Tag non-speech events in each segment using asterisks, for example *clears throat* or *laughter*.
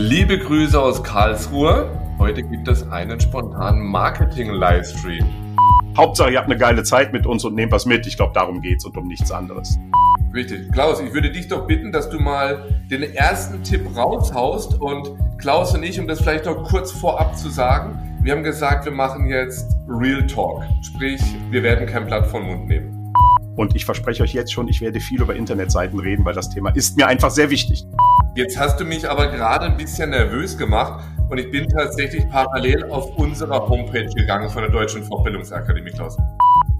Liebe Grüße aus Karlsruhe. Heute gibt es einen spontanen Marketing-Livestream. Hauptsache, ihr habt eine geile Zeit mit uns und nehmt was mit. Ich glaube, darum geht's und um nichts anderes. Richtig. Klaus, ich würde dich doch bitten, dass du mal den ersten Tipp raushaust und Klaus und ich, um das vielleicht noch kurz vorab zu sagen, wir haben gesagt, wir machen jetzt Real Talk. Sprich, wir werden kein Blatt vom Mund nehmen. Und ich verspreche euch jetzt schon, ich werde viel über Internetseiten reden, weil das Thema ist mir einfach sehr wichtig. Jetzt hast du mich aber gerade ein bisschen nervös gemacht und ich bin tatsächlich parallel auf unserer Homepage gegangen von der Deutschen Fortbildungsakademie, Klaus.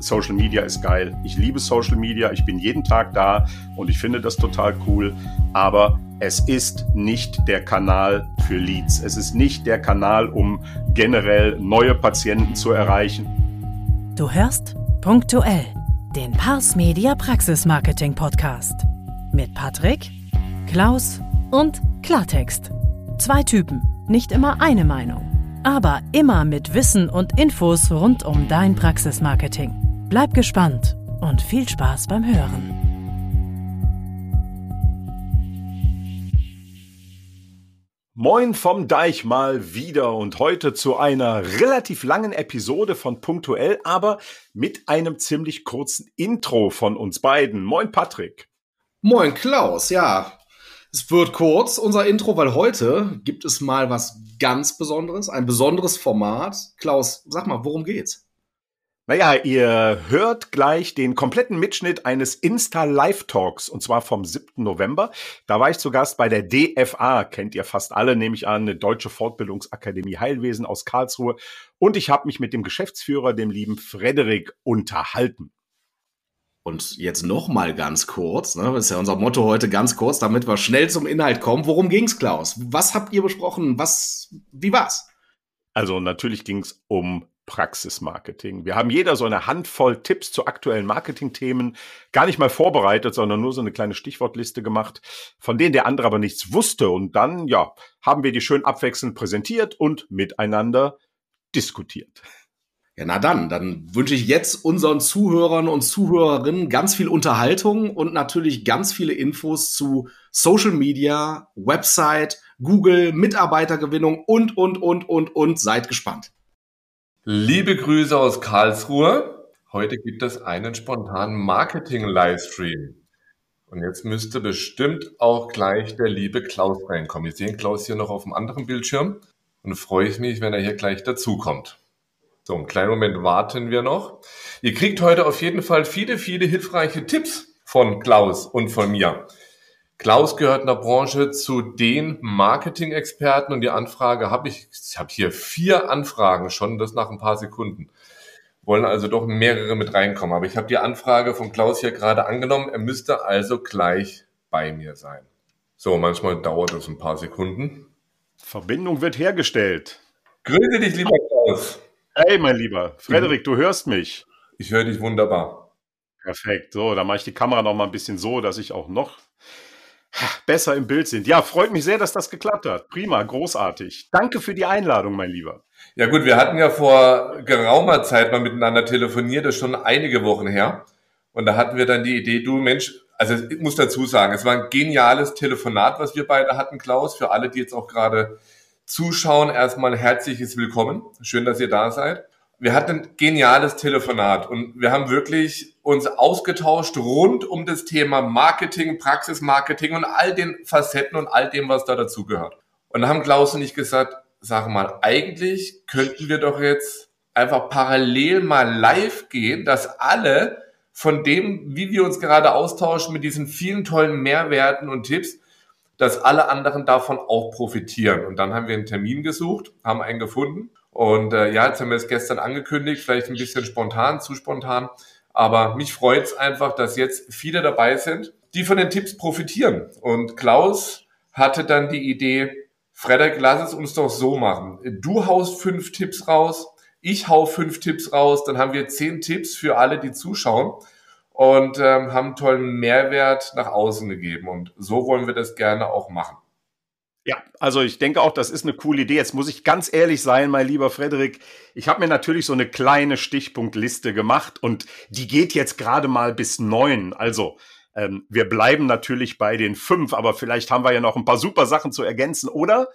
Social Media ist geil. Ich liebe Social Media. Ich bin jeden Tag da und ich finde das total cool. Aber es ist nicht der Kanal für Leads. Es ist nicht der Kanal, um generell neue Patienten zu erreichen. Du hörst punktuell den Pars Media Praxis Marketing Podcast mit Patrick, Klaus und Klartext. Zwei Typen, nicht immer eine Meinung, aber immer mit Wissen und Infos rund um dein Praxismarketing. Bleib gespannt und viel Spaß beim Hören. Moin vom Deich mal wieder und heute zu einer relativ langen Episode von Punktuell, aber mit einem ziemlich kurzen Intro von uns beiden. Moin Patrick. Moin Klaus, ja. Es wird kurz, unser Intro, weil heute gibt es mal was ganz Besonderes, ein besonderes Format. Klaus, sag mal, worum geht's? Naja, ihr hört gleich den kompletten Mitschnitt eines Insta Live Talks und zwar vom 7. November. Da war ich zu Gast bei der DFA, kennt ihr fast alle, nehme ich an, eine deutsche Fortbildungsakademie Heilwesen aus Karlsruhe. Und ich habe mich mit dem Geschäftsführer, dem lieben Frederik, unterhalten. Und jetzt noch mal ganz kurz, ne, das ist ja unser Motto heute, ganz kurz, damit wir schnell zum Inhalt kommen. Worum ging's, Klaus? Was habt ihr besprochen? Was, wie war's? Also natürlich ging's um Praxismarketing. Wir haben jeder so eine Handvoll Tipps zu aktuellen Marketingthemen gar nicht mal vorbereitet, sondern nur so eine kleine Stichwortliste gemacht, von denen der andere aber nichts wusste. Und dann, ja, haben wir die schön abwechselnd präsentiert und miteinander diskutiert. Ja, na dann, dann wünsche ich jetzt unseren Zuhörern und Zuhörerinnen ganz viel Unterhaltung und natürlich ganz viele Infos zu Social Media, Website, Google, Mitarbeitergewinnung und, und, und, und, und. Seid gespannt. Liebe Grüße aus Karlsruhe. Heute gibt es einen spontanen Marketing-Livestream. Und jetzt müsste bestimmt auch gleich der liebe Klaus reinkommen. Ich sehe Klaus hier noch auf dem anderen Bildschirm und freue ich mich, wenn er hier gleich dazukommt. So, einen kleinen Moment warten wir noch. Ihr kriegt heute auf jeden Fall viele, viele hilfreiche Tipps von Klaus und von mir. Klaus gehört in der Branche zu den Marketing-Experten und die Anfrage habe ich, ich habe hier vier Anfragen schon, das nach ein paar Sekunden. Wollen also doch mehrere mit reinkommen. Aber ich habe die Anfrage von Klaus hier gerade angenommen. Er müsste also gleich bei mir sein. So, manchmal dauert es ein paar Sekunden. Verbindung wird hergestellt. Grüße dich, lieber Klaus. Hey, mein Lieber. Frederik, du hörst mich. Ich höre dich wunderbar. Perfekt. So, dann mache ich die Kamera noch mal ein bisschen so, dass ich auch noch besser im Bild sind. Ja, freut mich sehr, dass das geklappt hat. Prima, großartig. Danke für die Einladung, mein Lieber. Ja gut, wir hatten ja vor geraumer Zeit mal miteinander telefoniert, das ist schon einige Wochen her. Und da hatten wir dann die Idee, du Mensch, also ich muss dazu sagen, es war ein geniales Telefonat, was wir beide hatten, Klaus. Für alle, die jetzt auch gerade zuschauen, erstmal herzliches Willkommen. Schön, dass ihr da seid wir hatten ein geniales Telefonat und wir haben wirklich uns ausgetauscht rund um das Thema Marketing, Praxismarketing und all den Facetten und all dem, was da dazugehört. Und da haben Klaus und ich gesagt, sag mal, eigentlich könnten wir doch jetzt einfach parallel mal live gehen, dass alle von dem, wie wir uns gerade austauschen, mit diesen vielen tollen Mehrwerten und Tipps, dass alle anderen davon auch profitieren. Und dann haben wir einen Termin gesucht, haben einen gefunden und äh, ja, jetzt haben wir es gestern angekündigt, vielleicht ein bisschen spontan, zu spontan. Aber mich freut es einfach, dass jetzt viele dabei sind, die von den Tipps profitieren. Und Klaus hatte dann die Idee, Frederik, lass es uns doch so machen. Du haust fünf Tipps raus, ich hau fünf Tipps raus, dann haben wir zehn Tipps für alle, die zuschauen und ähm, haben tollen Mehrwert nach außen gegeben. Und so wollen wir das gerne auch machen. Ja, also ich denke auch, das ist eine coole Idee. Jetzt muss ich ganz ehrlich sein, mein lieber Frederik. Ich habe mir natürlich so eine kleine Stichpunktliste gemacht und die geht jetzt gerade mal bis neun. Also Ähm, wir bleiben natürlich bei den fünf, aber vielleicht haben wir ja noch ein paar super Sachen zu ergänzen, oder?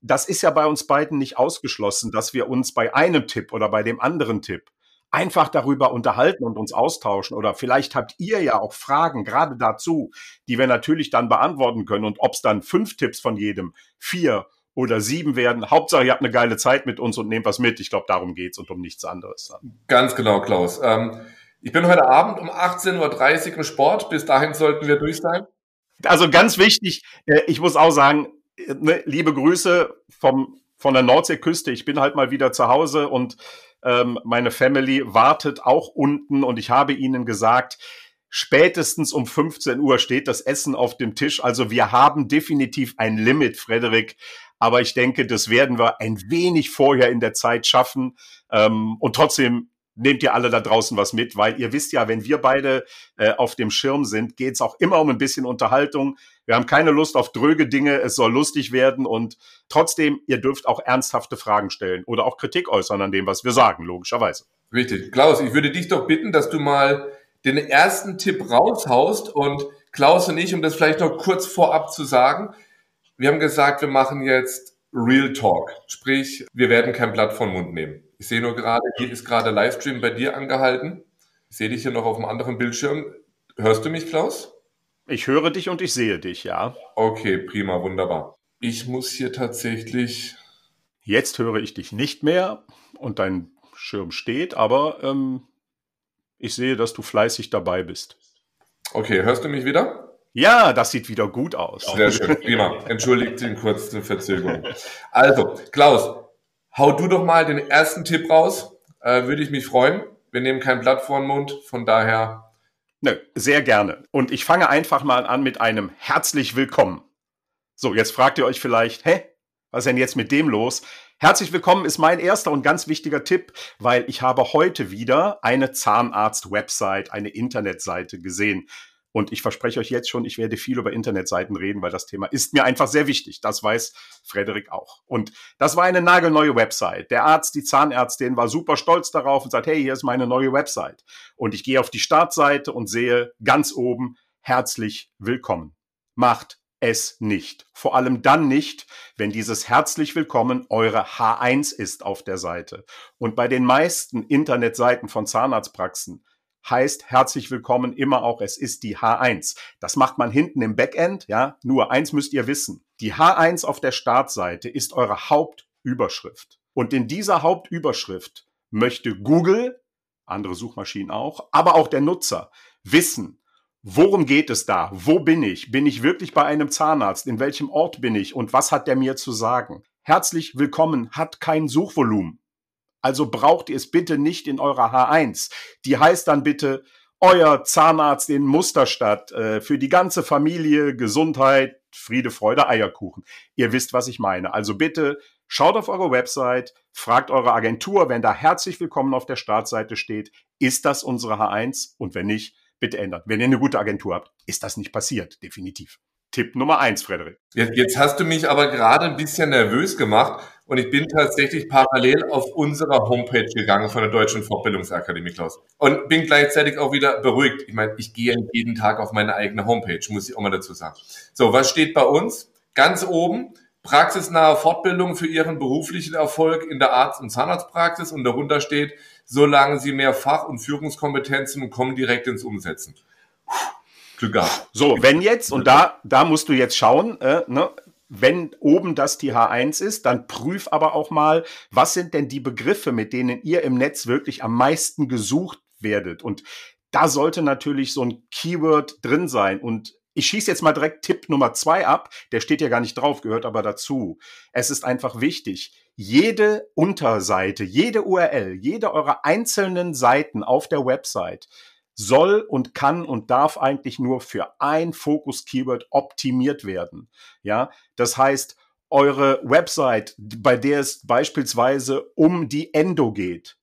Das ist ja bei uns beiden nicht ausgeschlossen, dass wir uns bei einem Tipp oder bei dem anderen Tipp einfach darüber unterhalten und uns austauschen. Oder vielleicht habt ihr ja auch Fragen gerade dazu, die wir natürlich dann beantworten können. Und ob es dann fünf Tipps von jedem, vier oder sieben werden. Hauptsache, ihr habt eine geile Zeit mit uns und nehmt was mit. Ich glaube, darum geht's und um nichts anderes. Ganz genau, Klaus. Ähm, ich bin heute Abend um 18.30 Uhr im Sport. Bis dahin sollten wir durch sein. Also ganz wichtig, äh, ich muss auch sagen, äh, ne, liebe Grüße vom, von der Nordseeküste. Ich bin halt mal wieder zu Hause und ähm, meine Family wartet auch unten und ich habe ihnen gesagt, spätestens um 15 Uhr steht das Essen auf dem Tisch. Also wir haben definitiv ein Limit, Frederik. Aber ich denke, das werden wir ein wenig vorher in der Zeit schaffen. Ähm, und trotzdem nehmt ihr alle da draußen was mit, weil ihr wisst ja, wenn wir beide äh, auf dem Schirm sind, geht es auch immer um ein bisschen Unterhaltung. Wir haben keine Lust auf dröge Dinge, es soll lustig werden und trotzdem, ihr dürft auch ernsthafte Fragen stellen oder auch Kritik äußern an dem, was wir sagen, logischerweise. Richtig. Klaus, ich würde dich doch bitten, dass du mal den ersten Tipp raushaust und Klaus und ich, um das vielleicht noch kurz vorab zu sagen, wir haben gesagt, wir machen jetzt Real Talk. Sprich, wir werden kein Blatt von Mund nehmen. Ich sehe nur gerade, hier ist gerade Livestream bei dir angehalten. Ich sehe dich hier noch auf einem anderen Bildschirm. Hörst du mich, Klaus? Ich höre dich und ich sehe dich, ja. Okay, prima, wunderbar. Ich muss hier tatsächlich. Jetzt höre ich dich nicht mehr und dein Schirm steht, aber ähm, ich sehe, dass du fleißig dabei bist. Okay, hörst du mich wieder? Ja, das sieht wieder gut aus. Sehr schön, prima. Entschuldigt den kurzen Verzögerung. Also, Klaus, hau du doch mal den ersten Tipp raus. Äh, Würde ich mich freuen. Wir nehmen kein Blatt vor den Mund, von daher. Nö, sehr gerne. Und ich fange einfach mal an mit einem herzlich willkommen. So, jetzt fragt ihr euch vielleicht, hä? Was ist denn jetzt mit dem los? Herzlich willkommen ist mein erster und ganz wichtiger Tipp, weil ich habe heute wieder eine Zahnarzt-Website, eine Internetseite gesehen. Und ich verspreche euch jetzt schon, ich werde viel über Internetseiten reden, weil das Thema ist mir einfach sehr wichtig. Das weiß Frederik auch. Und das war eine nagelneue Website. Der Arzt, die Zahnärztin war super stolz darauf und sagt, hey, hier ist meine neue Website. Und ich gehe auf die Startseite und sehe ganz oben, herzlich willkommen. Macht es nicht. Vor allem dann nicht, wenn dieses herzlich willkommen eure H1 ist auf der Seite. Und bei den meisten Internetseiten von Zahnarztpraxen heißt herzlich willkommen immer auch, es ist die H1. Das macht man hinten im Backend, ja. Nur eins müsst ihr wissen. Die H1 auf der Startseite ist eure Hauptüberschrift. Und in dieser Hauptüberschrift möchte Google, andere Suchmaschinen auch, aber auch der Nutzer wissen, Worum geht es da? Wo bin ich? Bin ich wirklich bei einem Zahnarzt? In welchem Ort bin ich? Und was hat der mir zu sagen? Herzlich willkommen hat kein Suchvolumen. Also braucht ihr es bitte nicht in eurer H1. Die heißt dann bitte euer Zahnarzt in Musterstadt äh, für die ganze Familie, Gesundheit, Friede, Freude, Eierkuchen. Ihr wisst, was ich meine. Also bitte schaut auf eure Website, fragt eure Agentur, wenn da herzlich willkommen auf der Startseite steht, ist das unsere H1? Und wenn nicht, bitte ändern. Wenn ihr eine gute Agentur habt, ist das nicht passiert, definitiv. Tipp Nummer eins, Frederik. Jetzt, jetzt hast du mich aber gerade ein bisschen nervös gemacht und ich bin tatsächlich parallel auf unserer Homepage gegangen von der Deutschen Fortbildungsakademie, Klaus. Und bin gleichzeitig auch wieder beruhigt. Ich meine, ich gehe jeden Tag auf meine eigene Homepage, muss ich auch mal dazu sagen. So, was steht bei uns? Ganz oben, praxisnahe Fortbildung für Ihren beruflichen Erfolg in der Arzt- und Zahnarztpraxis und darunter steht, solange Sie mehr Fach- und Führungskompetenzen kommen direkt ins Umsetzen. Glück gehabt. So, wenn jetzt, und da, da musst du jetzt schauen, äh, ne, wenn oben das die H1 ist, dann prüf aber auch mal, was sind denn die Begriffe, mit denen ihr im Netz wirklich am meisten gesucht werdet. Und da sollte natürlich so ein Keyword drin sein. Und ich schieße jetzt mal direkt Tipp Nummer zwei ab. Der steht ja gar nicht drauf, gehört aber dazu. Es ist einfach wichtig. Jede Unterseite, jede URL, jede eurer einzelnen Seiten auf der Website soll und kann und darf eigentlich nur für ein Fokus-Keyword optimiert werden. Ja, das heißt, eure Website, bei der es beispielsweise um die Endo geht,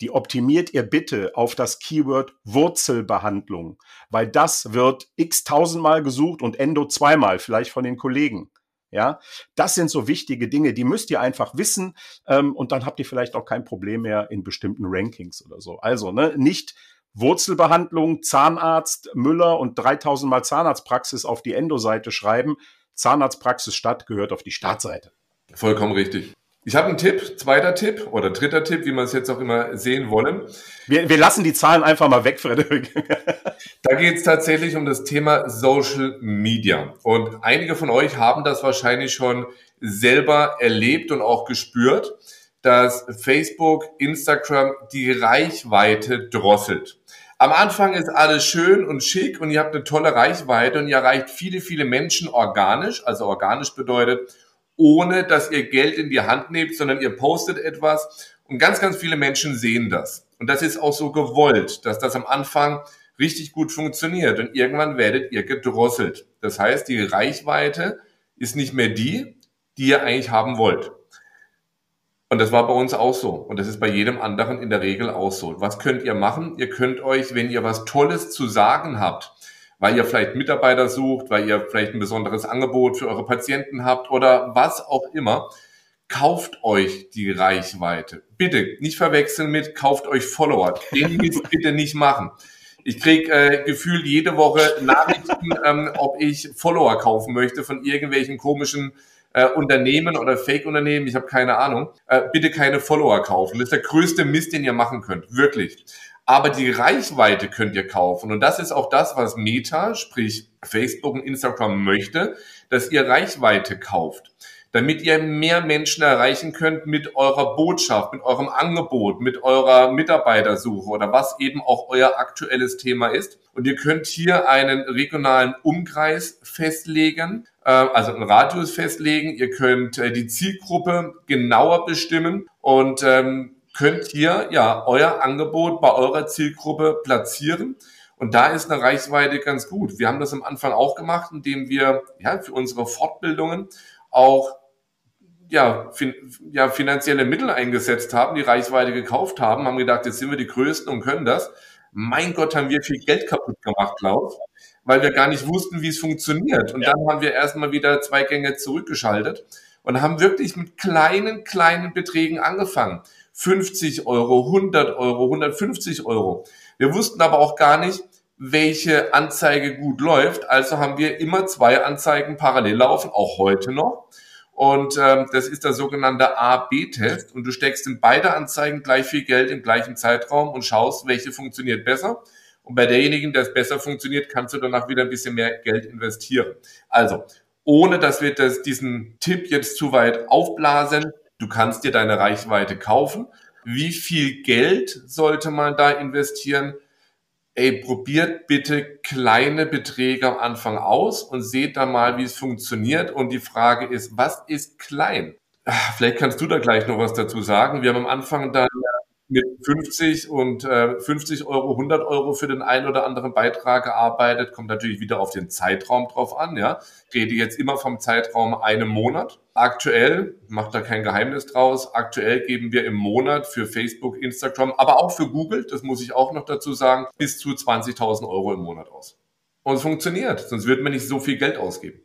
die optimiert ihr bitte auf das Keyword Wurzelbehandlung, weil das wird x tausendmal gesucht und Endo zweimal, vielleicht von den Kollegen. Ja, das sind so wichtige Dinge, die müsst ihr einfach wissen ähm, und dann habt ihr vielleicht auch kein Problem mehr in bestimmten Rankings oder so. Also ne, nicht Wurzelbehandlung, Zahnarzt Müller und 3000 Mal Zahnarztpraxis auf die Endo-Seite schreiben. Zahnarztpraxis Stadt gehört auf die Startseite. Vollkommen richtig. Ich habe einen Tipp, zweiter Tipp oder dritter Tipp, wie man es jetzt auch immer sehen wollen. Wir, wir lassen die Zahlen einfach mal weg, Frederik. *laughs* da geht es tatsächlich um das Thema Social Media. Und einige von euch haben das wahrscheinlich schon selber erlebt und auch gespürt, dass Facebook, Instagram die Reichweite drosselt. Am Anfang ist alles schön und schick und ihr habt eine tolle Reichweite und ihr erreicht viele, viele Menschen organisch. Also organisch bedeutet, ohne dass ihr Geld in die Hand nehmt, sondern ihr postet etwas und ganz, ganz viele Menschen sehen das. Und das ist auch so gewollt, dass das am Anfang richtig gut funktioniert und irgendwann werdet ihr gedrosselt. Das heißt, die Reichweite ist nicht mehr die, die ihr eigentlich haben wollt. Und das war bei uns auch so. Und das ist bei jedem anderen in der Regel auch so. Was könnt ihr machen? Ihr könnt euch, wenn ihr was Tolles zu sagen habt, weil ihr vielleicht Mitarbeiter sucht, weil ihr vielleicht ein besonderes Angebot für eure Patienten habt oder was auch immer, kauft euch die Reichweite. Bitte nicht verwechseln mit kauft euch Follower. Den *laughs* Mist bitte nicht machen. Ich krieg äh, gefühlt jede Woche Nachrichten, ähm, ob ich Follower kaufen möchte von irgendwelchen komischen äh, Unternehmen oder Fake-Unternehmen, ich habe keine Ahnung. Äh, bitte keine Follower kaufen. Das ist der größte Mist, den ihr machen könnt. Wirklich aber die Reichweite könnt ihr kaufen. Und das ist auch das, was Meta, sprich Facebook und Instagram möchte, dass ihr Reichweite kauft. Damit ihr mehr Menschen erreichen könnt mit eurer Botschaft, mit eurem Angebot, mit eurer Mitarbeitersuche oder was eben auch euer aktuelles Thema ist. Und ihr könnt hier einen regionalen Umkreis festlegen, äh, also einen Radius festlegen. Ihr könnt äh, die Zielgruppe genauer bestimmen und ähm, könnt ihr ja euer Angebot bei eurer Zielgruppe platzieren. Und da ist eine Reichweite ganz gut. Wir haben das am Anfang auch gemacht, indem wir ja für unsere Fortbildungen auch ja, fin ja finanzielle Mittel eingesetzt haben, die Reichweite gekauft haben, haben gedacht, jetzt sind wir die Größten und können das. Mein Gott, haben wir viel Geld kaputt gemacht, Klaus, weil wir gar nicht wussten, wie es funktioniert. Und ja. dann haben wir erstmal wieder zwei Gänge zurückgeschaltet und haben wirklich mit kleinen, kleinen Beträgen angefangen. 50 Euro, 100 Euro, 150 Euro. Wir wussten aber auch gar nicht, welche Anzeige gut läuft. Also haben wir immer zwei Anzeigen parallel laufen, auch heute noch. Und ähm, das ist der sogenannte A-B-Test. Und du steckst in beide Anzeigen gleich viel Geld im gleichen Zeitraum und schaust, welche funktioniert besser. Und bei derjenigen, der es besser funktioniert, kannst du danach wieder ein bisschen mehr Geld investieren. Also, ohne dass wir das, diesen Tipp jetzt zu weit aufblasen, Du kannst dir deine Reichweite kaufen. Wie viel Geld sollte man da investieren? Ey, probiert bitte kleine Beträge am Anfang aus und seht dann mal, wie es funktioniert. Und die Frage ist, was ist klein? Ah, vielleicht kannst du da gleich noch was dazu sagen. Wir haben am Anfang dann mit 50 und äh, 50 Euro, 100 Euro für den einen oder anderen Beitrag gearbeitet. Kommt natürlich wieder auf den Zeitraum drauf an. Ja, rede jetzt immer vom Zeitraum einem Monat. Aktuell macht da kein Geheimnis draus. Aktuell geben wir im Monat für Facebook, Instagram, aber auch für Google, das muss ich auch noch dazu sagen, bis zu 20.000 Euro im Monat aus. Und es funktioniert, sonst wird man nicht so viel Geld ausgeben.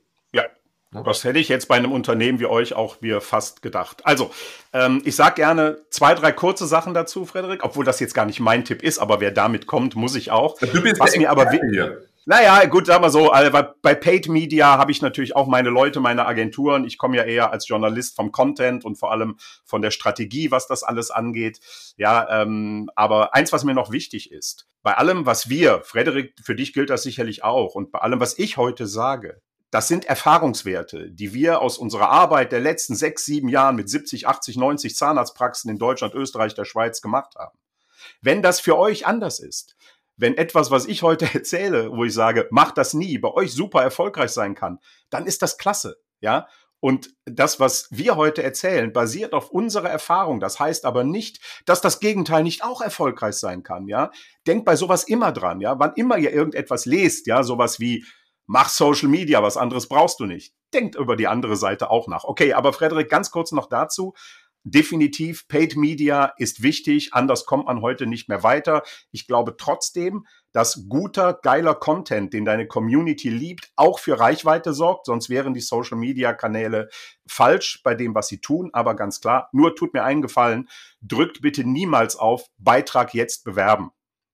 Das hätte ich jetzt bei einem Unternehmen wie euch auch mir fast gedacht. Also, ähm, ich sage gerne zwei, drei kurze Sachen dazu, Frederik, obwohl das jetzt gar nicht mein Tipp ist, aber wer damit kommt, muss ich auch. Du bist Was mir aber hier. Naja, gut, sagen wir so, also bei Paid Media habe ich natürlich auch meine Leute, meine Agenturen. Ich komme ja eher als Journalist vom Content und vor allem von der Strategie, was das alles angeht. Ja, ähm, aber eins, was mir noch wichtig ist, bei allem, was wir, Frederik, für dich gilt das sicherlich auch, und bei allem, was ich heute sage, das sind Erfahrungswerte, die wir aus unserer Arbeit der letzten sechs, sieben Jahren mit 70, 80, 90 Zahnarztpraxen in Deutschland, Österreich, der Schweiz gemacht haben. Wenn das für euch anders ist, wenn etwas, was ich heute *laughs* erzähle, wo ich sage, macht das nie, bei euch super erfolgreich sein kann, dann ist das klasse, ja. Und das, was wir heute erzählen, basiert auf unserer Erfahrung. Das heißt aber nicht, dass das Gegenteil nicht auch erfolgreich sein kann, ja. Denkt bei sowas immer dran, ja. Wann immer ihr irgendetwas lest, ja, sowas wie, mach Social Media, was anderes brauchst du nicht. Denkt über die andere Seite auch nach. Okay, aber Frederik, ganz kurz noch dazu. Definitiv, Paid Media ist wichtig, anders kommt man heute nicht mehr weiter. Ich glaube trotzdem, dass guter, geiler Content, den deine Community liebt, auch für Reichweite sorgt, sonst wären die Social Media Kanäle falsch bei dem, was sie tun. Aber ganz klar, nur tut mir einen Gefallen, drückt bitte niemals auf Beitrag jetzt bewerben.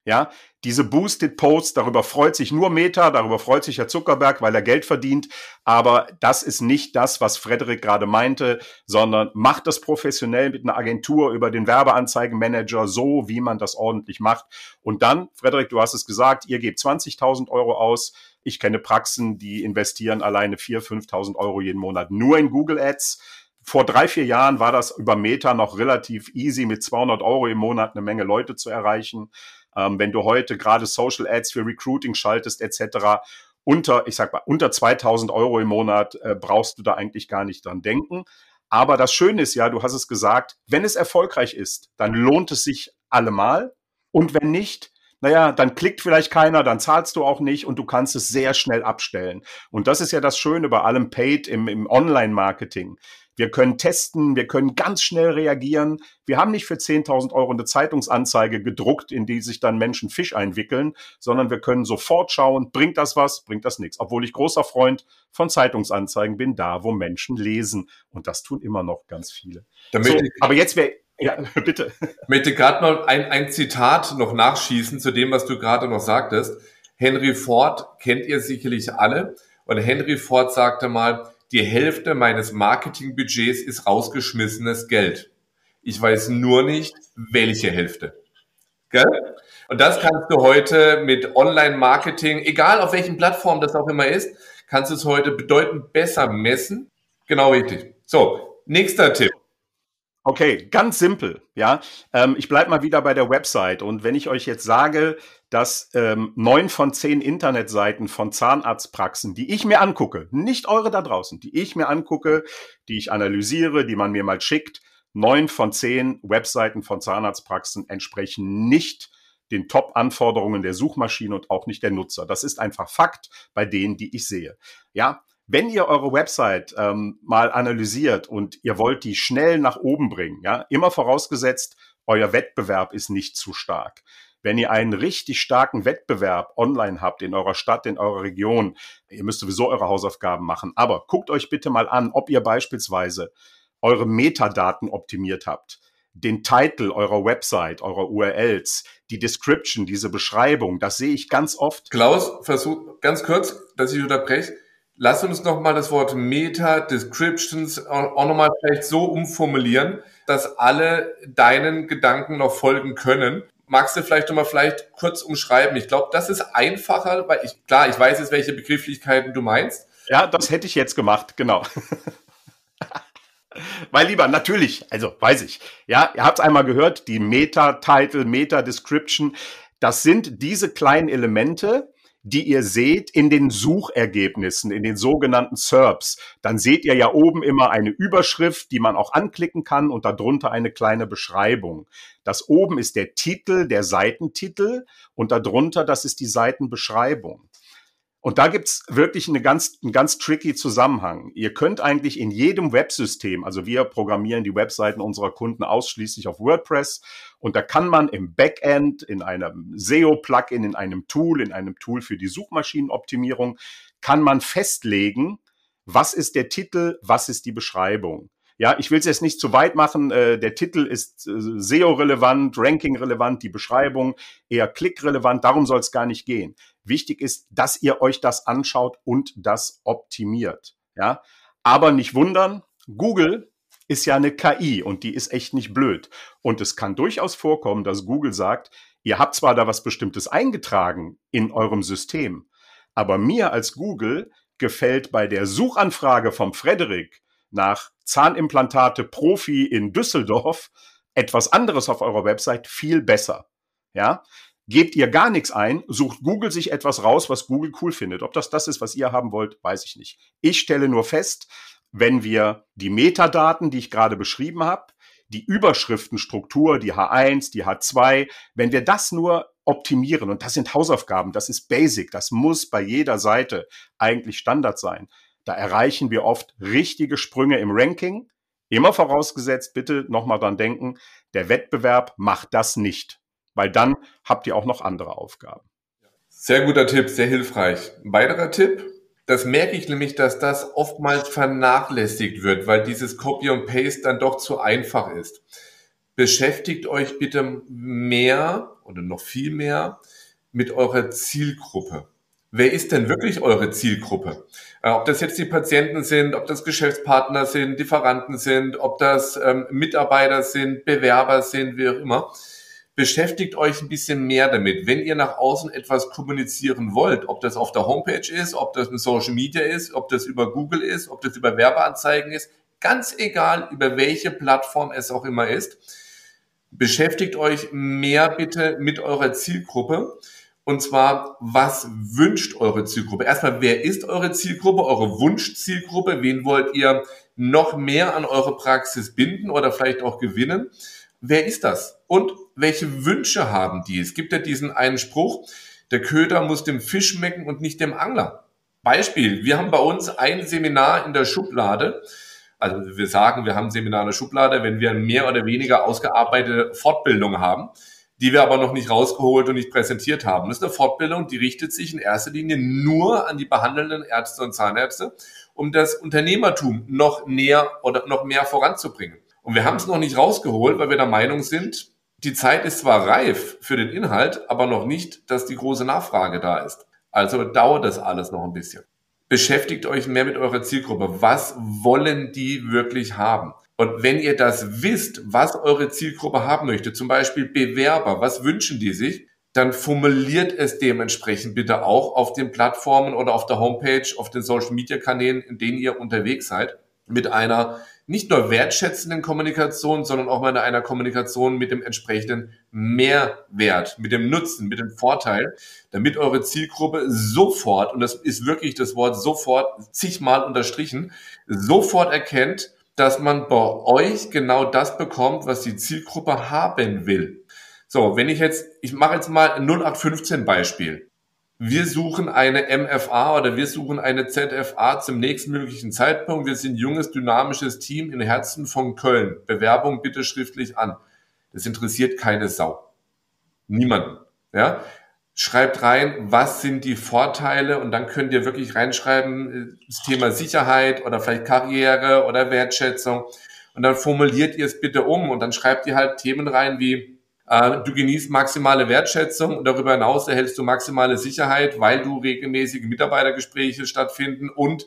Ja, diese Boosted Posts, darüber freut sich nur Meta, darüber freut sich Herr Zuckerberg, weil er Geld verdient. Aber das ist nicht das, was Frederik gerade meinte, sondern macht das professionell mit einer Agentur über den Werbeanzeigenmanager so, wie man das ordentlich macht. Und dann, Frederik, du hast es gesagt, ihr gebt 20.000 Euro aus. Ich kenne Praxen, die investieren alleine 4.000, 5.000 Euro jeden Monat nur in Google Ads vor drei, vier Jahren war das über Meta noch relativ easy, mit 200 Euro im Monat eine Menge Leute zu erreichen. Ähm, wenn du heute gerade Social Ads für Recruiting schaltest etc., unter, ich sag mal, unter 2000 Euro im Monat äh, brauchst du da eigentlich gar nicht dran denken. Aber das Schöne ist ja, du hast es gesagt, wenn es erfolgreich ist, dann lohnt es sich allemal. Und wenn nicht, naja, dann klickt vielleicht keiner, dann zahlst du auch nicht und du kannst es sehr schnell abstellen. Und das ist ja das Schöne bei allem Paid im, im Online-Marketing. Wir können testen, wir können ganz schnell reagieren. Wir haben nicht für 10.000 Euro eine Zeitungsanzeige gedruckt, in die sich dann Menschen Fisch einwickeln, sondern wir können sofort schauen, bringt das was, bringt das nichts. Obwohl ich großer Freund von Zeitungsanzeigen bin, da wo Menschen lesen. Und das tun immer noch ganz viele. So, aber jetzt wäre ja, *laughs* bitte. Ich möchte gerade mal ein, ein Zitat noch nachschießen zu dem, was du gerade noch sagtest. Henry Ford kennt ihr sicherlich alle. Und Henry Ford sagte mal, die Hälfte meines Marketingbudgets ist rausgeschmissenes Geld. Ich weiß nur nicht, welche Hälfte. Gell? Und das kannst du heute mit Online-Marketing, egal auf welchen Plattformen das auch immer ist, kannst du es heute bedeutend besser messen. Genau richtig. So, nächster Tipp. Okay, ganz simpel. Ja, ähm, ich bleibe mal wieder bei der Website. Und wenn ich euch jetzt sage, dass ähm, neun von zehn Internetseiten von Zahnarztpraxen, die ich mir angucke, nicht eure da draußen, die ich mir angucke, die ich analysiere, die man mir mal schickt, neun von zehn Webseiten von Zahnarztpraxen entsprechen nicht den Top-Anforderungen der Suchmaschine und auch nicht der Nutzer. Das ist einfach Fakt bei denen, die ich sehe. Ja, wenn ihr eure Website ähm, mal analysiert und ihr wollt die schnell nach oben bringen, ja, immer vorausgesetzt, euer Wettbewerb ist nicht zu stark. Wenn ihr einen richtig starken Wettbewerb online habt in eurer Stadt, in eurer Region, ihr müsst sowieso eure Hausaufgaben machen. Aber guckt euch bitte mal an, ob ihr beispielsweise eure Metadaten optimiert habt den Titel eurer Website, eurer URLs, die Description, diese Beschreibung, das sehe ich ganz oft. Klaus, versuch ganz kurz, dass ich unterbreche. Lass uns noch mal das Wort Meta, Descriptions auch noch mal vielleicht so umformulieren, dass alle deinen Gedanken noch folgen können. Magst du vielleicht noch mal vielleicht kurz umschreiben? Ich glaube, das ist einfacher, weil ich, klar, ich weiß jetzt, welche Begrifflichkeiten du meinst. Ja, das hätte ich jetzt gemacht, genau. *laughs* Weil lieber, natürlich, also weiß ich. Ja, ihr habt es einmal gehört, die Meta-Title, Meta-Description, das sind diese kleinen Elemente, die ihr seht in den Suchergebnissen, in den sogenannten SERPs. Dann seht ihr ja oben immer eine Überschrift, die man auch anklicken kann und darunter eine kleine Beschreibung. Das oben ist der Titel, der Seitentitel und darunter, das ist die Seitenbeschreibung. Und da gibt's wirklich eine ganz, einen ganz tricky Zusammenhang. Ihr könnt eigentlich in jedem Websystem, also wir programmieren die Webseiten unserer Kunden ausschließlich auf WordPress und da kann man im Backend, in einem SEO-Plugin, in einem Tool, in einem Tool für die Suchmaschinenoptimierung, kann man festlegen, was ist der Titel, was ist die Beschreibung. Ja, ich will es jetzt nicht zu weit machen. Äh, der Titel ist äh, SEO-relevant, Ranking-relevant, die Beschreibung eher Klick-relevant. Darum soll es gar nicht gehen. Wichtig ist, dass ihr euch das anschaut und das optimiert. Ja, aber nicht wundern. Google ist ja eine KI und die ist echt nicht blöd. Und es kann durchaus vorkommen, dass Google sagt, ihr habt zwar da was Bestimmtes eingetragen in eurem System, aber mir als Google gefällt bei der Suchanfrage vom Frederik nach Zahnimplantate Profi in Düsseldorf etwas anderes auf eurer Website viel besser. Ja, gebt ihr gar nichts ein, sucht Google sich etwas raus, was Google cool findet. Ob das das ist, was ihr haben wollt, weiß ich nicht. Ich stelle nur fest, wenn wir die Metadaten, die ich gerade beschrieben habe, die Überschriftenstruktur, die H1, die H2, wenn wir das nur optimieren, und das sind Hausaufgaben, das ist Basic, das muss bei jeder Seite eigentlich Standard sein, da erreichen wir oft richtige Sprünge im Ranking. Immer vorausgesetzt, bitte nochmal dran denken, der Wettbewerb macht das nicht, weil dann habt ihr auch noch andere Aufgaben. Sehr guter Tipp, sehr hilfreich. Ein weiterer Tipp, das merke ich nämlich, dass das oftmals vernachlässigt wird, weil dieses Copy und Paste dann doch zu einfach ist. beschäftigt euch bitte mehr oder noch viel mehr mit eurer Zielgruppe. Wer ist denn wirklich eure Zielgruppe? Äh, ob das jetzt die Patienten sind, ob das Geschäftspartner sind, Lieferanten sind, ob das ähm, Mitarbeiter sind, Bewerber sind, wie auch immer. Beschäftigt euch ein bisschen mehr damit. Wenn ihr nach außen etwas kommunizieren wollt, ob das auf der Homepage ist, ob das in Social Media ist, ob das über Google ist, ob das über Werbeanzeigen ist, ganz egal, über welche Plattform es auch immer ist, beschäftigt euch mehr bitte mit eurer Zielgruppe und zwar, was wünscht eure Zielgruppe? Erstmal, wer ist eure Zielgruppe, eure Wunschzielgruppe? Wen wollt ihr noch mehr an eure Praxis binden oder vielleicht auch gewinnen? Wer ist das? Und welche Wünsche haben die? Es gibt ja diesen einen Spruch, der Köder muss dem Fisch schmecken und nicht dem Angler. Beispiel, wir haben bei uns ein Seminar in der Schublade. Also wir sagen, wir haben Seminar in der Schublade, wenn wir mehr oder weniger ausgearbeitete Fortbildung haben die wir aber noch nicht rausgeholt und nicht präsentiert haben. Das ist eine Fortbildung, die richtet sich in erster Linie nur an die behandelnden Ärzte und Zahnärzte, um das Unternehmertum noch näher oder noch mehr voranzubringen. Und wir haben es noch nicht rausgeholt, weil wir der Meinung sind, die Zeit ist zwar reif für den Inhalt, aber noch nicht, dass die große Nachfrage da ist. Also dauert das alles noch ein bisschen. Beschäftigt euch mehr mit eurer Zielgruppe. Was wollen die wirklich haben? Und wenn ihr das wisst, was eure Zielgruppe haben möchte, zum Beispiel Bewerber, was wünschen die sich, dann formuliert es dementsprechend bitte auch auf den Plattformen oder auf der Homepage, auf den Social Media Kanälen, in denen ihr unterwegs seid, mit einer nicht nur wertschätzenden Kommunikation, sondern auch mit einer Kommunikation mit dem entsprechenden Mehrwert, mit dem Nutzen, mit dem Vorteil, damit eure Zielgruppe sofort, und das ist wirklich das Wort sofort zigmal unterstrichen, sofort erkennt, dass man bei euch genau das bekommt, was die Zielgruppe haben will. So, wenn ich jetzt, ich mache jetzt mal ein 0815 Beispiel. Wir suchen eine MFA oder wir suchen eine ZFA zum nächsten möglichen Zeitpunkt. Wir sind junges, dynamisches Team im Herzen von Köln. Bewerbung bitte schriftlich an. Das interessiert keine Sau. Niemanden. Ja? schreibt rein, was sind die Vorteile und dann könnt ihr wirklich reinschreiben, äh, das Thema Sicherheit oder vielleicht Karriere oder Wertschätzung und dann formuliert ihr es bitte um und dann schreibt ihr halt Themen rein wie du genießt maximale Wertschätzung und darüber hinaus erhältst du maximale Sicherheit, weil du regelmäßige Mitarbeitergespräche stattfinden und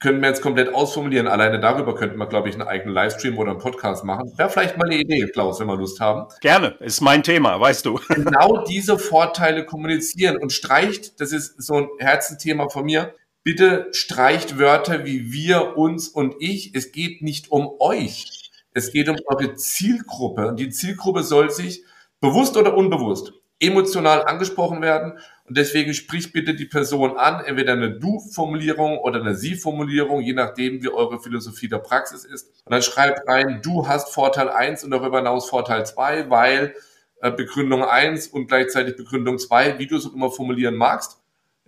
können wir jetzt komplett ausformulieren. Alleine darüber könnten wir, glaube ich, einen eigenen Livestream oder einen Podcast machen. Wäre vielleicht mal eine Idee, Klaus, wenn wir Lust haben. Gerne, ist mein Thema, weißt du. *laughs* Genau diese Vorteile kommunizieren und streicht, das ist so ein Herzenthema von mir, bitte streicht Wörter wie wir, uns und ich. Es geht nicht um euch. Es geht um eure Zielgruppe. Und die Zielgruppe soll sich bewusst oder unbewusst emotional angesprochen werden. Und deswegen sprich bitte die Person an, entweder eine Du-Formulierung oder eine Sie-Formulierung, je nachdem, wie eure Philosophie der Praxis ist. Und dann schreibt rein, du hast Vorteil 1 und darüber hinaus Vorteil 2, weil äh, Begründung 1 und gleichzeitig Begründung 2, wie du es immer formulieren magst.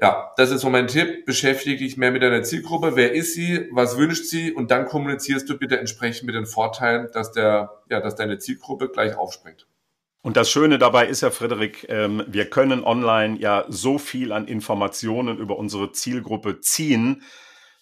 Ja, das ist so mein Tipp. Beschäftige dich mehr mit deiner Zielgruppe. Wer ist sie? Was wünscht sie? Und dann kommunizierst du bitte entsprechend mit den Vorteilen, dass der, ja, dass deine Zielgruppe gleich aufspringt. Und das Schöne dabei ist ja, Frederik, ähm, wir können online ja so viel an Informationen über unsere Zielgruppe ziehen,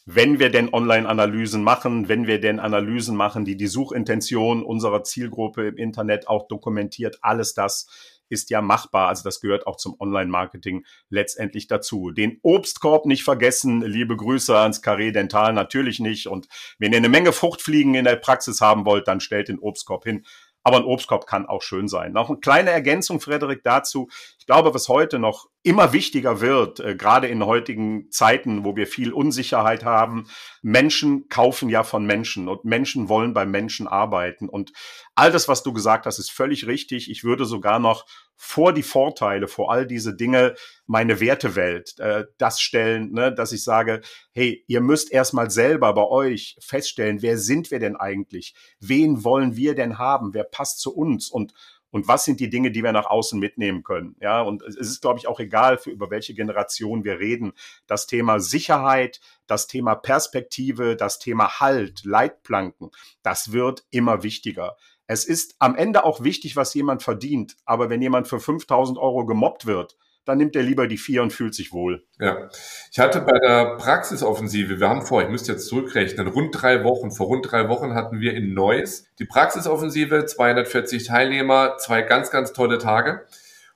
wenn wir denn Online-Analysen machen, wenn wir denn Analysen machen, die die Suchintention unserer Zielgruppe im Internet auch dokumentiert, alles das ist ja machbar. Also das gehört auch zum Online-Marketing letztendlich dazu. Den Obstkorb nicht vergessen. Liebe Grüße ans Carré Dental natürlich nicht. Und wenn ihr eine Menge Fruchtfliegen in der Praxis haben wollt, dann stellt den Obstkorb hin aber ein Obstkorb kann auch schön sein. Noch eine kleine Ergänzung, Frederik, dazu. Ich glaube, was heute noch immer wichtiger wird, äh, gerade in heutigen Zeiten, wo wir viel Unsicherheit haben. Menschen kaufen ja von Menschen und Menschen wollen bei Menschen arbeiten. Und all das, was du gesagt hast, ist völlig richtig. Ich würde sogar noch vor die Vorteile, vor all diese Dinge, meine Wertewelt, äh, das stellen, ne, dass ich sage, hey, ihr müsst erstmal selber bei euch feststellen, wer sind wir denn eigentlich? Wen wollen wir denn haben? Wer passt zu uns? Und und was sind die Dinge, die wir nach außen mitnehmen können. Ja, und es ist, glaube ich, auch egal, für über welche Generation wir reden. Das Thema Sicherheit, das Thema Perspektive, das Thema Halt, Leitplanken, das wird immer wichtiger. Es ist am Ende auch wichtig, was jemand verdient. Aber wenn jemand für 5000 Euro gemobbt wird, dann nimmt er lieber die vier und fühlt sich wohl. Ja, ich hatte bei der Praxisoffensive, wir haben vor, ich müsste jetzt zurückrechnen, rund drei Wochen, vor rund drei Wochen hatten wir in Neuss die Praxisoffensive, 240 Teilnehmer, zwei ganz, ganz tolle Tage.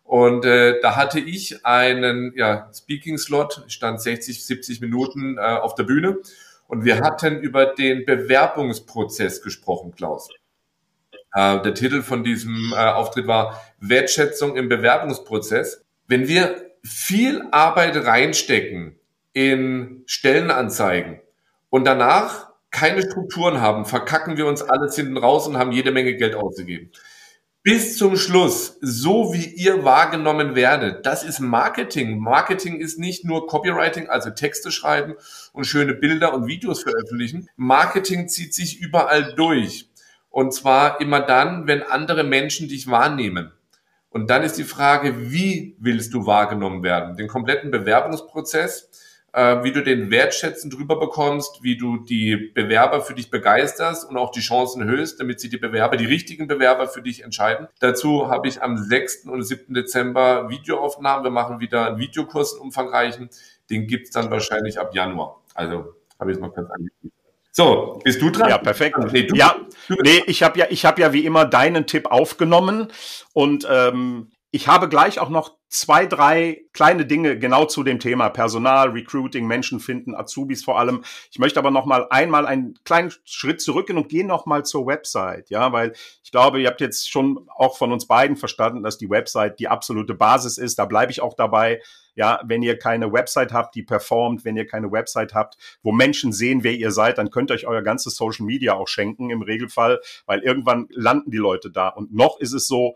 Und äh, da hatte ich einen ja, Speaking-Slot, stand 60, 70 Minuten äh, auf der Bühne. Und wir hatten über den Bewerbungsprozess gesprochen, Klaus. Äh, der Titel von diesem äh, Auftritt war Wertschätzung im Bewerbungsprozess. Wenn wir viel Arbeit reinstecken in Stellenanzeigen und danach keine Strukturen haben, verkacken wir uns alles hinten raus und haben jede Menge Geld ausgegeben. Bis zum Schluss, so wie ihr wahrgenommen werdet, das ist Marketing. Marketing ist nicht nur Copywriting, also Texte schreiben und schöne Bilder und Videos veröffentlichen. Marketing zieht sich überall durch. Und zwar immer dann, wenn andere Menschen dich wahrnehmen. Und dann ist die Frage, wie willst du wahrgenommen werden? Den kompletten Bewerbungsprozess, äh, wie du den wertschätzend drüber bekommst, wie du die Bewerber für dich begeisterst und auch die Chancen erhöhst, damit sie die Bewerber, die richtigen Bewerber für dich entscheiden. Dazu habe ich am 6. und 7. Dezember Videoaufnahmen. Wir machen wieder einen Videokurs, umfangreichen. Den gibt's dann wahrscheinlich ab Januar. Also habe ich es mal kurz angekündigt. So, bist du dran? Ja, perfekt. Nee, du, ja, du nee, ich habe ja, ich habe ja wie immer deinen Tipp aufgenommen und ähm, ich habe gleich auch noch zwei, drei kleine Dinge genau zu dem Thema Personal, Recruiting, Menschen finden, Azubis vor allem. Ich möchte aber noch mal einmal einen kleinen Schritt zurückgehen und gehen noch mal zur Website, ja, weil ich glaube, ihr habt jetzt schon auch von uns beiden verstanden, dass die Website die absolute Basis ist. Da bleibe ich auch dabei. Ja, wenn ihr keine Website habt, die performt, wenn ihr keine Website habt, wo Menschen sehen, wer ihr seid, dann könnt ihr euch euer ganzes Social Media auch schenken im Regelfall, weil irgendwann landen die Leute da. Und noch ist es so,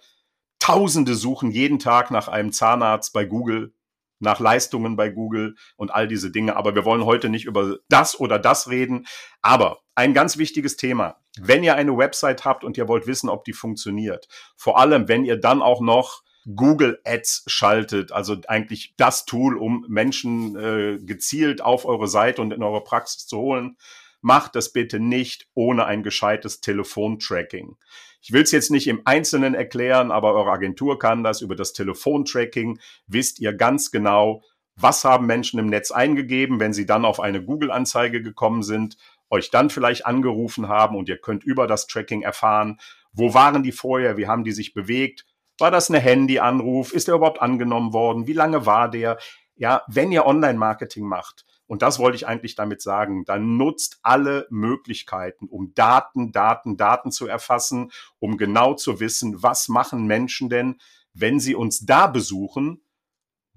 Tausende suchen jeden Tag nach einem Zahnarzt bei Google, nach Leistungen bei Google und all diese Dinge. Aber wir wollen heute nicht über das oder das reden. Aber ein ganz wichtiges Thema. Wenn ihr eine Website habt und ihr wollt wissen, ob die funktioniert, vor allem wenn ihr dann auch noch Google Ads schaltet, also eigentlich das Tool, um Menschen äh, gezielt auf eure Seite und in eure Praxis zu holen, macht das bitte nicht ohne ein gescheites Telefontracking. Ich will es jetzt nicht im Einzelnen erklären, aber eure Agentur kann das. Über das Telefontracking wisst ihr ganz genau, was haben Menschen im Netz eingegeben, wenn sie dann auf eine Google-Anzeige gekommen sind, euch dann vielleicht angerufen haben und ihr könnt über das Tracking erfahren, wo waren die vorher, wie haben die sich bewegt, war das eine Handy-Anruf, ist der überhaupt angenommen worden, wie lange war der? Ja, wenn ihr Online-Marketing macht, und das wollte ich eigentlich damit sagen. Dann nutzt alle Möglichkeiten, um Daten, Daten, Daten zu erfassen, um genau zu wissen, was machen Menschen denn, wenn sie uns da besuchen,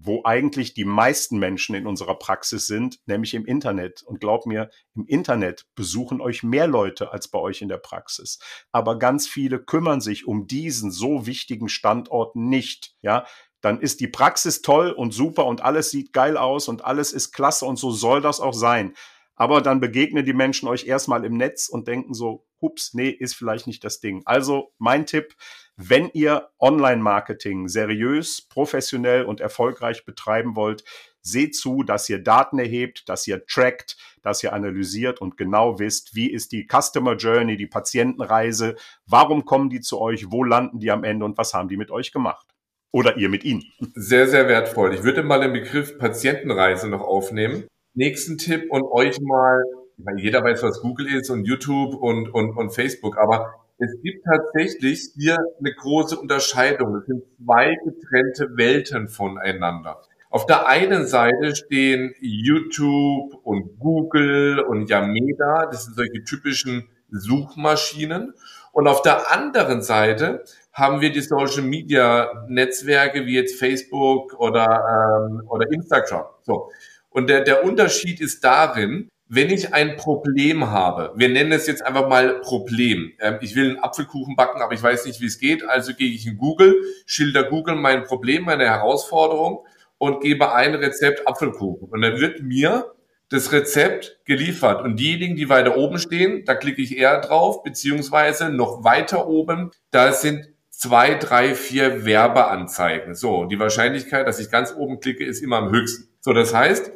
wo eigentlich die meisten Menschen in unserer Praxis sind, nämlich im Internet. Und glaub mir, im Internet besuchen euch mehr Leute als bei euch in der Praxis. Aber ganz viele kümmern sich um diesen so wichtigen Standort nicht. Ja, dann ist die Praxis toll und super und alles sieht geil aus und alles ist klasse und so soll das auch sein. Aber dann begegnen die Menschen euch erstmal im Netz und denken so, hups, nee, ist vielleicht nicht das Ding. Also mein Tipp, wenn ihr Online-Marketing seriös, professionell und erfolgreich betreiben wollt, seht zu, dass ihr Daten erhebt, dass ihr trackt, dass ihr analysiert und genau wisst, wie ist die Customer Journey, die Patientenreise, warum kommen die zu euch, wo landen die am Ende und was haben die mit euch gemacht. Oder ihr mit ihnen. Sehr, sehr wertvoll. Ich würde mal den Begriff Patientenreise noch aufnehmen. Nächsten Tipp und euch mal, meine, jeder weiß, was Google ist und YouTube und, und, und Facebook, aber es gibt tatsächlich hier eine große Unterscheidung. Es sind zwei getrennte Welten voneinander. Auf der einen Seite stehen YouTube und Google und Yameda, das sind solche typischen Suchmaschinen. Und auf der anderen Seite haben wir die Social Media Netzwerke wie jetzt Facebook oder, ähm, oder Instagram. So. Und der, der Unterschied ist darin, wenn ich ein Problem habe, wir nennen es jetzt einfach mal Problem. Ähm, ich will einen Apfelkuchen backen, aber ich weiß nicht, wie es geht. Also gehe ich in Google, schilder Google mein Problem, meine Herausforderung und gebe ein Rezept Apfelkuchen. Und dann wird mir das Rezept geliefert. Und diejenigen, die weiter oben stehen, da klicke ich eher drauf, beziehungsweise noch weiter oben, da sind zwei, drei, vier Werbeanzeigen. So, die Wahrscheinlichkeit, dass ich ganz oben klicke, ist immer am höchsten. So, das heißt,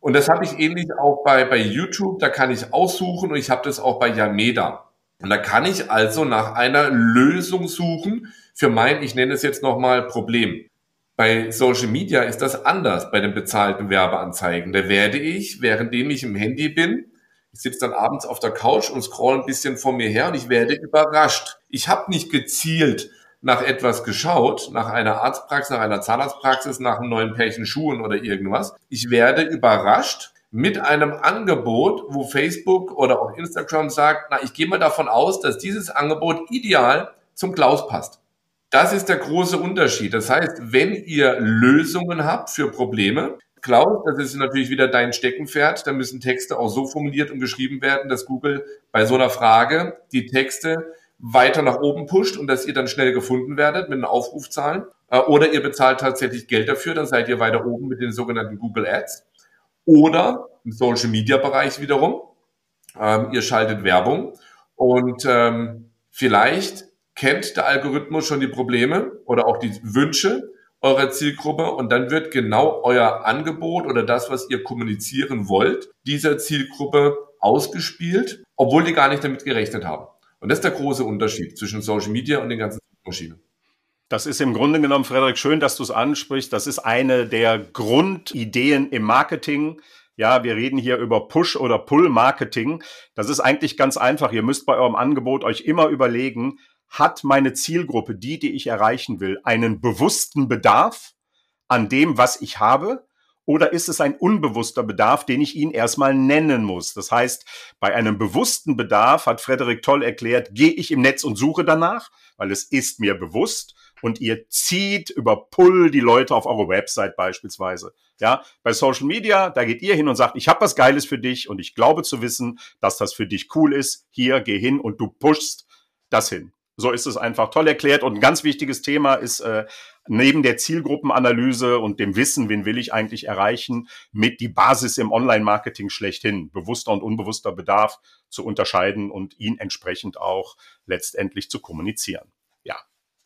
und das habe ich ähnlich auch bei, bei YouTube, da kann ich aussuchen und ich habe das auch bei Yameda. Und da kann ich also nach einer Lösung suchen für mein, ich nenne es jetzt nochmal Problem. Bei Social Media ist das anders bei den bezahlten Werbeanzeigen. Da werde ich, währenddem ich im Handy bin, ich sitze dann abends auf der Couch und scroll ein bisschen vor mir her und ich werde überrascht. Ich habe nicht gezielt nach etwas geschaut, nach einer Arztpraxis, nach einer Zahnarztpraxis, nach einem neuen Pärchen Schuhen oder irgendwas. Ich werde überrascht mit einem Angebot, wo Facebook oder auch Instagram sagt, na, ich gehe mal davon aus, dass dieses Angebot ideal zum Klaus passt. Das ist der große Unterschied. Das heißt, wenn ihr Lösungen habt für Probleme, Klaus, das ist natürlich wieder dein Steckenpferd, da müssen Texte auch so formuliert und geschrieben werden, dass Google bei so einer Frage die Texte weiter nach oben pusht und dass ihr dann schnell gefunden werdet mit den Aufrufzahlen. Äh, oder ihr bezahlt tatsächlich Geld dafür, dann seid ihr weiter oben mit den sogenannten Google Ads. Oder im Social Media Bereich wiederum, ähm, ihr schaltet Werbung und ähm, vielleicht kennt der Algorithmus schon die Probleme oder auch die Wünsche eurer Zielgruppe und dann wird genau euer Angebot oder das, was ihr kommunizieren wollt, dieser Zielgruppe ausgespielt, obwohl die gar nicht damit gerechnet haben. Und das ist der große Unterschied zwischen Social Media und den ganzen Maschinen. Das ist im Grunde genommen, Frederik, schön, dass du es ansprichst. Das ist eine der Grundideen im Marketing. Ja, wir reden hier über Push- oder Pull-Marketing. Das ist eigentlich ganz einfach. Ihr müsst bei eurem Angebot euch immer überlegen, hat meine Zielgruppe, die, die ich erreichen will, einen bewussten Bedarf an dem, was ich habe? Oder ist es ein unbewusster Bedarf, den ich Ihnen erstmal nennen muss? Das heißt, bei einem bewussten Bedarf, hat Frederik Toll erklärt, gehe ich im Netz und suche danach, weil es ist mir bewusst und ihr zieht über Pull die Leute auf eure Website beispielsweise. Ja, bei Social Media, da geht ihr hin und sagt, ich habe was Geiles für dich und ich glaube zu wissen, dass das für dich cool ist. Hier, geh hin und du pushst das hin. So ist es einfach toll erklärt. Und ein ganz wichtiges Thema ist äh, neben der Zielgruppenanalyse und dem Wissen, wen will ich eigentlich erreichen, mit die Basis im Online-Marketing schlechthin, bewusster und unbewusster Bedarf zu unterscheiden und ihn entsprechend auch letztendlich zu kommunizieren. Ja.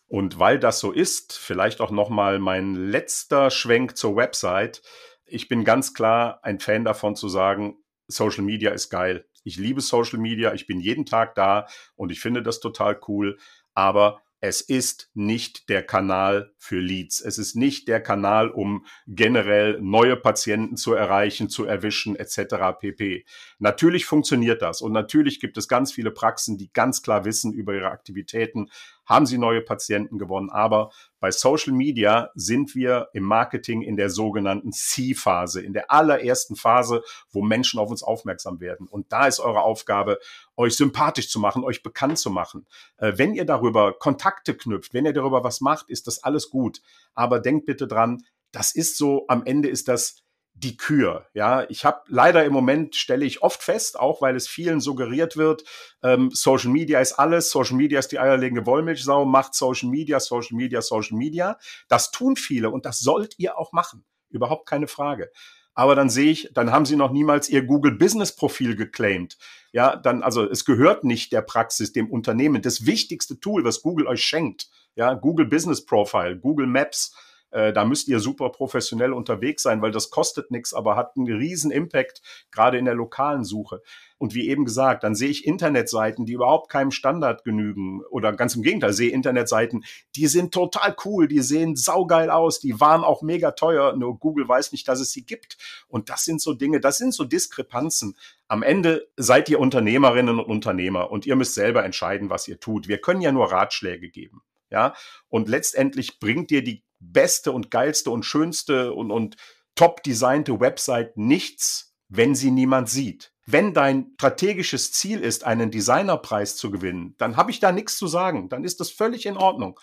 Und weil das so ist, vielleicht auch nochmal mein letzter Schwenk zur Website. Ich bin ganz klar ein Fan davon zu sagen, Social Media ist geil. Ich liebe Social Media, ich bin jeden Tag da und ich finde das total cool. Aber es ist nicht der Kanal für Leads. Es ist nicht der Kanal, um generell neue Patienten zu erreichen, zu erwischen, etc. pp. Natürlich funktioniert das und natürlich gibt es ganz viele Praxen, die ganz klar wissen über ihre Aktivitäten, haben sie neue Patienten gewonnen. Aber bei Social Media sind wir im Marketing in der sogenannten C-Phase, in der allerersten Phase, wo Menschen auf uns aufmerksam werden. Und da ist eure Aufgabe, euch sympathisch zu machen, euch bekannt zu machen. Äh, wenn ihr darüber Kontakte knüpft, wenn ihr darüber was macht, ist das alles gut. Aber denkt bitte dran, das ist so, am Ende ist das die Kür. Ja, ich habe leider im Moment stelle ich oft fest, auch weil es vielen suggeriert wird, ähm, Social Media ist alles, Social Media ist die eierlegende Wollmilchsau, macht Social Media, Social Media, Social Media. Das tun viele und das sollt ihr auch machen. Überhaupt keine Frage. Aber dann sehe ich, dann haben sie noch niemals ihr Google Business Profil geclaimed. Ja, dann, also es gehört nicht der Praxis, dem Unternehmen. Das wichtigste Tool, was Google euch schenkt, ja, Google Business Profile, Google Maps, äh, da müsst ihr super professionell unterwegs sein, weil das kostet nichts, aber hat einen riesen Impact, gerade in der lokalen Suche. Und wie eben gesagt, dann sehe ich Internetseiten, die überhaupt keinem Standard genügen. Oder ganz im Gegenteil, sehe Internetseiten, die sind total cool, die sehen saugeil aus, die waren auch mega teuer, nur Google weiß nicht, dass es sie gibt. Und das sind so Dinge, das sind so Diskrepanzen. Am Ende seid ihr Unternehmerinnen und Unternehmer und ihr müsst selber entscheiden, was ihr tut. Wir können ja nur Ratschläge geben. Ja, und letztendlich bringt dir die beste und geilste und schönste und, und top designte Website nichts, wenn sie niemand sieht. Wenn dein strategisches Ziel ist, einen Designerpreis zu gewinnen, dann habe ich da nichts zu sagen. Dann ist das völlig in Ordnung.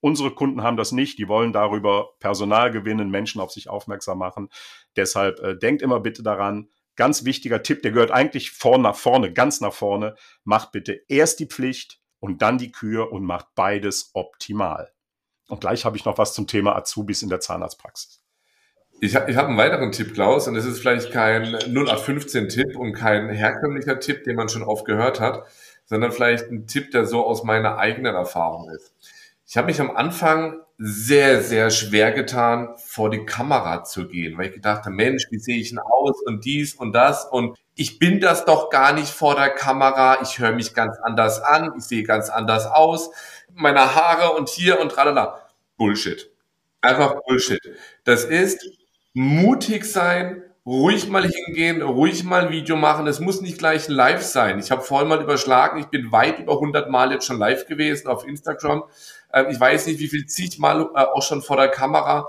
Unsere Kunden haben das nicht. Die wollen darüber Personal gewinnen, Menschen auf sich aufmerksam machen. Deshalb äh, denkt immer bitte daran, ganz wichtiger Tipp, der gehört eigentlich vorne nach vorne, ganz nach vorne. Macht bitte erst die Pflicht und dann die Kür und macht beides optimal. Und gleich habe ich noch was zum Thema Azubis in der Zahnarztpraxis. Ich, ich habe einen weiteren Tipp, Klaus, und es ist vielleicht kein 0815-Tipp und kein herkömmlicher Tipp, den man schon oft gehört hat, sondern vielleicht ein Tipp, der so aus meiner eigenen Erfahrung ist. Ich habe mich am Anfang sehr, sehr schwer getan, vor die Kamera zu gehen, weil ich gedacht habe, Mensch, wie sehe ich denn aus und dies und das und ich bin das doch gar nicht vor der Kamera, ich höre mich ganz anders an, ich sehe ganz anders aus, meine Haare und hier und tralala. Bullshit. Einfach Bullshit. Das ist mutig sein, ruhig mal hingehen, ruhig mal ein Video machen. Es muss nicht gleich live sein. Ich habe vorhin mal überschlagen, ich bin weit über 100 Mal jetzt schon live gewesen auf Instagram. Ähm, ich weiß nicht, wie viel zig Mal äh, auch schon vor der Kamera.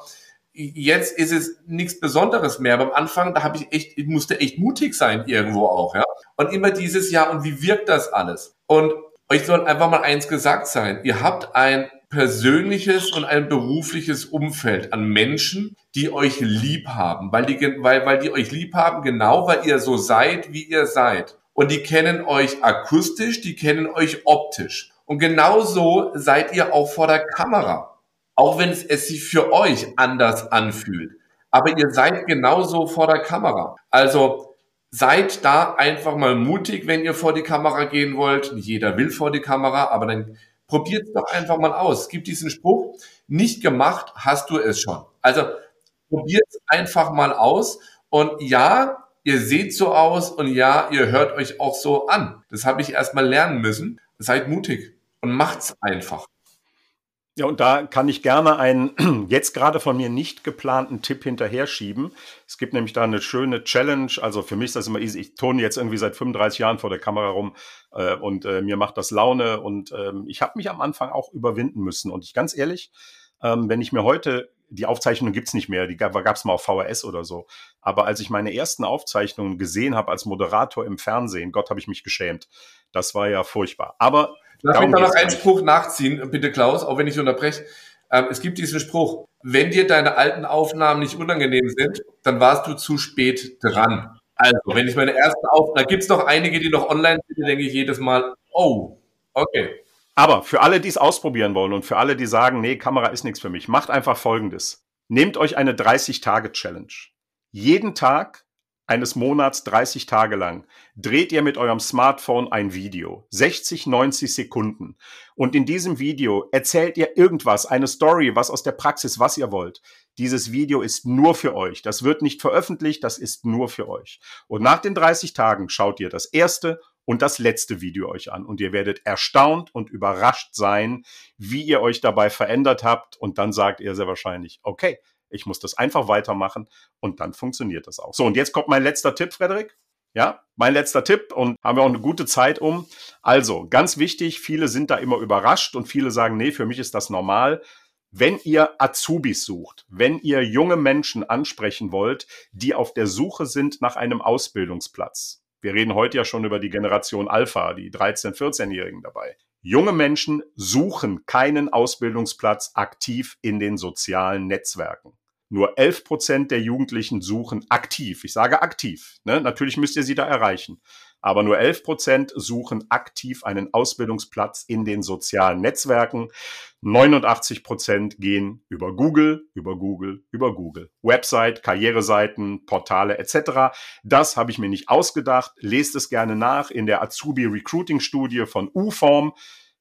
Jetzt ist es nichts Besonderes mehr. Aber am Anfang, da habe ich echt, ich musste echt mutig sein irgendwo auch, ja. Und immer dieses Jahr, und wie wirkt das alles? Und euch soll einfach mal eins gesagt sein. Ihr habt ein persönliches und ein berufliches Umfeld an Menschen, die euch lieb haben, weil die, weil, weil die euch lieb haben, genau weil ihr so seid, wie ihr seid. Und die kennen euch akustisch, die kennen euch optisch. Und genauso seid ihr auch vor der Kamera. Auch wenn es, es sich für euch anders anfühlt. Aber ihr seid genauso vor der Kamera. Also seid da einfach mal mutig, wenn ihr vor die Kamera gehen wollt. Nicht jeder will vor die Kamera, aber dann Probiert es doch einfach mal aus. Es gibt diesen Spruch, nicht gemacht hast du es schon. Also probiert es einfach mal aus. Und ja, ihr seht so aus und ja, ihr hört euch auch so an. Das habe ich erst mal lernen müssen. Seid mutig und macht's einfach. Ja, und da kann ich gerne einen *clears throat* jetzt gerade von mir nicht geplanten Tipp hinterher schieben. Es gibt nämlich da eine schöne Challenge. Also für mich ist das immer easy. Ich turne jetzt irgendwie seit 35 Jahren vor der Kamera rum äh, und äh, mir macht das Laune. Und ähm, ich habe mich am Anfang auch überwinden müssen. Und ich ganz ehrlich, ähm, wenn ich mir heute, die Aufzeichnung gibt's nicht mehr, die gab es mal auf VHS oder so. Aber als ich meine ersten Aufzeichnungen gesehen habe als Moderator im Fernsehen, Gott, habe ich mich geschämt. Das war ja furchtbar. Aber Lass mich da noch einen Spruch nachziehen, bitte Klaus, auch wenn ich unterbreche. Ähm, es gibt diesen Spruch, wenn dir deine alten Aufnahmen nicht unangenehm sind, dann warst du zu spät dran. Also, wenn ich meine ersten Aufnahmen, da gibt es noch einige, die noch online sind, denke ich jedes Mal, oh, okay. Aber für alle, die es ausprobieren wollen und für alle, die sagen, nee, Kamera ist nichts für mich, macht einfach Folgendes. Nehmt euch eine 30-Tage-Challenge. Jeden Tag eines Monats 30 Tage lang dreht ihr mit eurem Smartphone ein Video, 60, 90 Sekunden. Und in diesem Video erzählt ihr irgendwas, eine Story, was aus der Praxis, was ihr wollt. Dieses Video ist nur für euch. Das wird nicht veröffentlicht, das ist nur für euch. Und nach den 30 Tagen schaut ihr das erste und das letzte Video euch an und ihr werdet erstaunt und überrascht sein, wie ihr euch dabei verändert habt und dann sagt ihr sehr wahrscheinlich, okay, ich muss das einfach weitermachen und dann funktioniert das auch. So, und jetzt kommt mein letzter Tipp, Frederik. Ja, mein letzter Tipp und haben wir auch eine gute Zeit um. Also, ganz wichtig, viele sind da immer überrascht und viele sagen, nee, für mich ist das normal. Wenn ihr Azubis sucht, wenn ihr junge Menschen ansprechen wollt, die auf der Suche sind nach einem Ausbildungsplatz. Wir reden heute ja schon über die Generation Alpha, die 13-, 14-Jährigen dabei. Junge Menschen suchen keinen Ausbildungsplatz aktiv in den sozialen Netzwerken. Nur 11 Prozent der Jugendlichen suchen aktiv. Ich sage aktiv. Ne? Natürlich müsst ihr sie da erreichen. Aber nur 11 Prozent suchen aktiv einen Ausbildungsplatz in den sozialen Netzwerken. 89 Prozent gehen über Google, über Google, über Google. Website, Karriereseiten, Portale etc. Das habe ich mir nicht ausgedacht. Lest es gerne nach in der Azubi Recruiting Studie von UForm.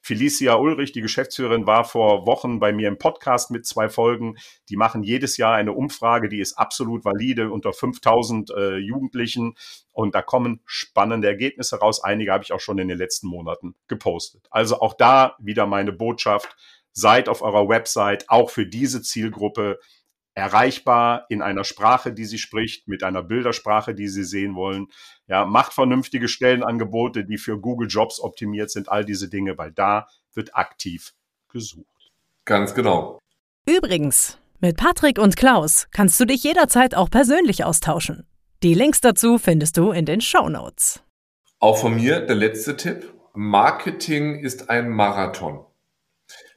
Felicia Ulrich, die Geschäftsführerin, war vor Wochen bei mir im Podcast mit zwei Folgen. Die machen jedes Jahr eine Umfrage, die ist absolut valide unter 5000 äh, Jugendlichen. Und da kommen spannende Ergebnisse raus. Einige habe ich auch schon in den letzten Monaten gepostet. Also auch da wieder meine Botschaft. Seid auf eurer Website auch für diese Zielgruppe erreichbar in einer Sprache, die sie spricht, mit einer Bildersprache, die sie sehen wollen. Ja, macht vernünftige Stellenangebote, die für Google Jobs optimiert sind, all diese Dinge, weil da wird aktiv gesucht. Ganz genau. Übrigens, mit Patrick und Klaus kannst du dich jederzeit auch persönlich austauschen. Die Links dazu findest du in den Show Notes. Auch von mir der letzte Tipp. Marketing ist ein Marathon.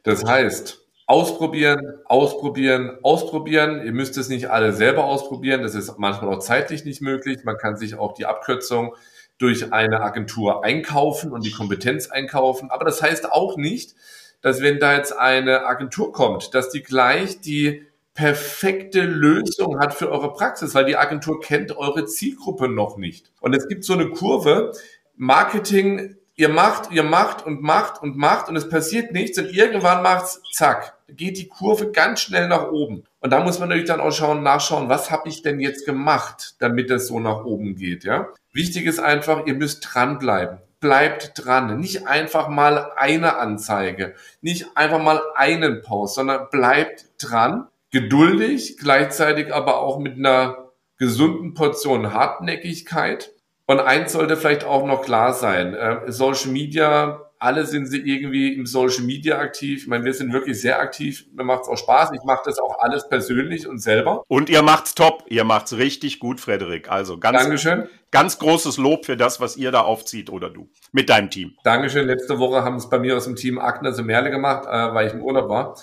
Das heißt, Ausprobieren, ausprobieren, ausprobieren. Ihr müsst es nicht alle selber ausprobieren. Das ist manchmal auch zeitlich nicht möglich. Man kann sich auch die Abkürzung durch eine Agentur einkaufen und die Kompetenz einkaufen. Aber das heißt auch nicht, dass wenn da jetzt eine Agentur kommt, dass die gleich die perfekte Lösung hat für eure Praxis, weil die Agentur kennt eure Zielgruppe noch nicht. Und es gibt so eine Kurve, Marketing ihr macht, ihr macht und macht und macht und es passiert nichts und irgendwann macht's zack, geht die Kurve ganz schnell nach oben. Und da muss man natürlich dann auch schauen, nachschauen, was habe ich denn jetzt gemacht, damit es so nach oben geht, ja? Wichtig ist einfach, ihr müsst dranbleiben. Bleibt dran. Nicht einfach mal eine Anzeige, nicht einfach mal einen Post, sondern bleibt dran geduldig, gleichzeitig aber auch mit einer gesunden Portion Hartnäckigkeit. Und eins sollte vielleicht auch noch klar sein. Äh, Social Media alle sind sie irgendwie im Social Media aktiv. Ich meine, wir sind wirklich sehr aktiv. Mir macht es auch Spaß. Ich mache das auch alles persönlich und selber. Und ihr macht's top. Ihr macht's richtig gut, Frederik. Also ganz, Dankeschön. ganz großes Lob für das, was ihr da aufzieht oder du mit deinem Team. Dankeschön. Letzte Woche haben es bei mir aus dem Team Agnes und Merle gemacht, äh, weil ich im Urlaub war.